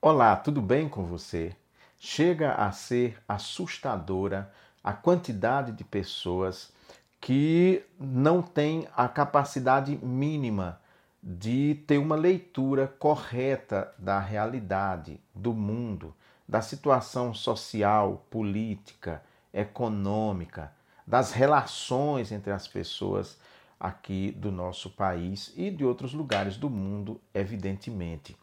Olá, tudo bem com você? Chega a ser assustadora a quantidade de pessoas que não têm a capacidade mínima de ter uma leitura correta da realidade, do mundo, da situação social, política, econômica, das relações entre as pessoas aqui do nosso país e de outros lugares do mundo, evidentemente.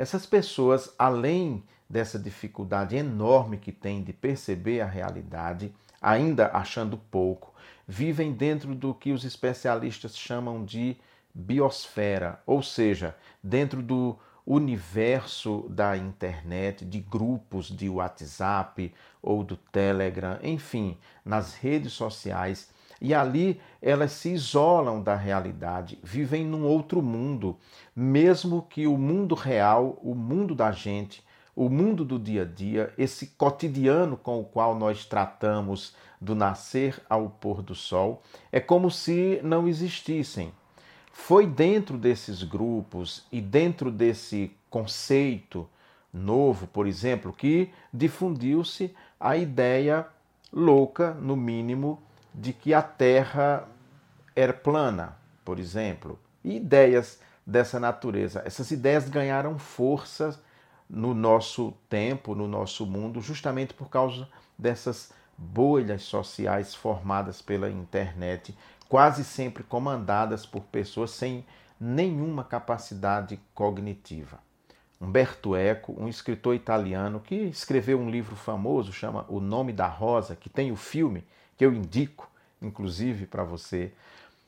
Essas pessoas, além dessa dificuldade enorme que têm de perceber a realidade, ainda achando pouco, vivem dentro do que os especialistas chamam de biosfera, ou seja, dentro do universo da internet, de grupos de WhatsApp ou do Telegram, enfim, nas redes sociais e ali elas se isolam da realidade, vivem num outro mundo, mesmo que o mundo real, o mundo da gente, o mundo do dia a dia, esse cotidiano com o qual nós tratamos do nascer ao pôr do sol, é como se não existissem. Foi dentro desses grupos e dentro desse conceito novo, por exemplo, que difundiu-se a ideia louca, no mínimo, de que a Terra era plana, por exemplo, e ideias dessa natureza. Essas ideias ganharam força no nosso tempo, no nosso mundo, justamente por causa dessas bolhas sociais formadas pela internet, quase sempre comandadas por pessoas sem nenhuma capacidade cognitiva. Umberto Eco, um escritor italiano que escreveu um livro famoso, chama O Nome da Rosa, que tem o filme que eu indico, inclusive, para você.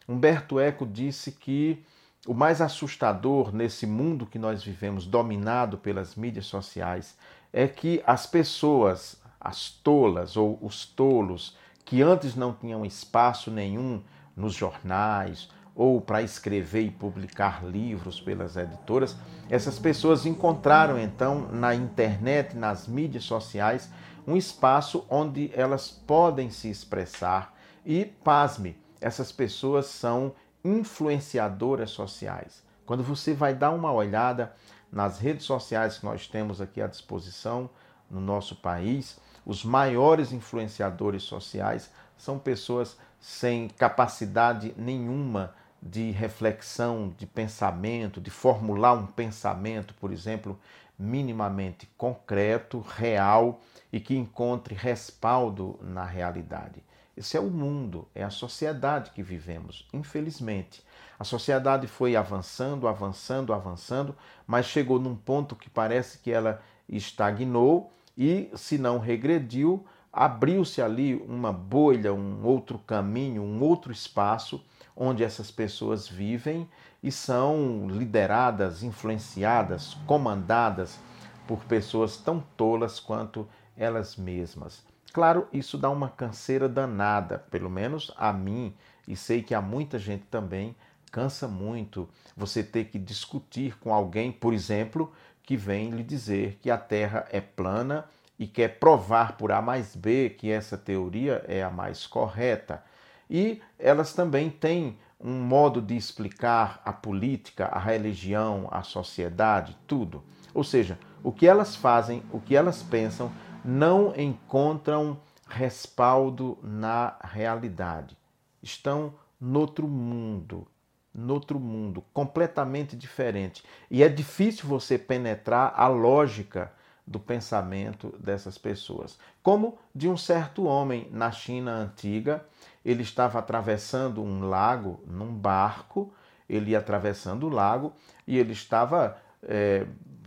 Humberto Eco disse que o mais assustador nesse mundo que nós vivemos, dominado pelas mídias sociais, é que as pessoas, as tolas ou os tolos, que antes não tinham espaço nenhum nos jornais ou para escrever e publicar livros pelas editoras, essas pessoas encontraram então na internet, nas mídias sociais, um espaço onde elas podem se expressar e, pasme, essas pessoas são influenciadoras sociais. Quando você vai dar uma olhada nas redes sociais que nós temos aqui à disposição no nosso país, os maiores influenciadores sociais são pessoas sem capacidade nenhuma de reflexão, de pensamento, de formular um pensamento, por exemplo, minimamente concreto, real e que encontre respaldo na realidade. Esse é o mundo, é a sociedade que vivemos, infelizmente. A sociedade foi avançando, avançando, avançando, mas chegou num ponto que parece que ela estagnou e, se não regrediu, abriu-se ali uma bolha, um outro caminho, um outro espaço onde essas pessoas vivem e são lideradas, influenciadas, comandadas por pessoas tão tolas quanto elas mesmas. Claro, isso dá uma canseira danada, pelo menos a mim, e sei que a muita gente também cansa muito você ter que discutir com alguém, por exemplo, que vem lhe dizer que a Terra é plana e quer provar por A mais B que essa teoria é a mais correta. E elas também têm um modo de explicar a política, a religião, a sociedade, tudo. Ou seja, o que elas fazem, o que elas pensam, não encontram respaldo na realidade. Estão noutro mundo, noutro mundo, completamente diferente. E é difícil você penetrar a lógica do pensamento dessas pessoas. Como de um certo homem na China antiga, ele estava atravessando um lago num barco, ele ia atravessando o lago e ele estava é,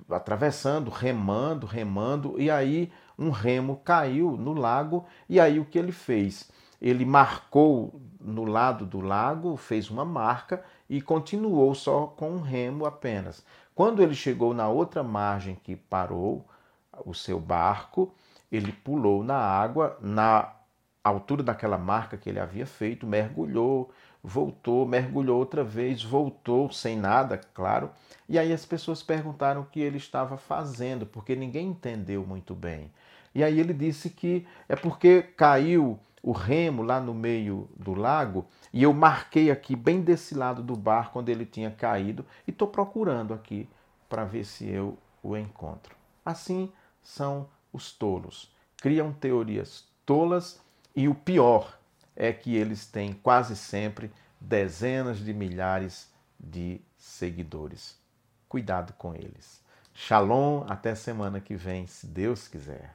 atravessando, remando, remando, e aí um remo caiu no lago, e aí o que ele fez? Ele marcou no lado do lago, fez uma marca e continuou só com um remo apenas. Quando ele chegou na outra margem que parou o seu barco, ele pulou na água, na altura daquela marca que ele havia feito, mergulhou, voltou, mergulhou outra vez, voltou sem nada, claro. E aí as pessoas perguntaram o que ele estava fazendo, porque ninguém entendeu muito bem. E aí ele disse que é porque caiu o remo lá no meio do lago e eu marquei aqui bem desse lado do barco onde ele tinha caído e estou procurando aqui para ver se eu o encontro. Assim são os tolos. Criam teorias tolas e o pior é que eles têm quase sempre dezenas de milhares de seguidores. Cuidado com eles. Shalom, até semana que vem, se Deus quiser.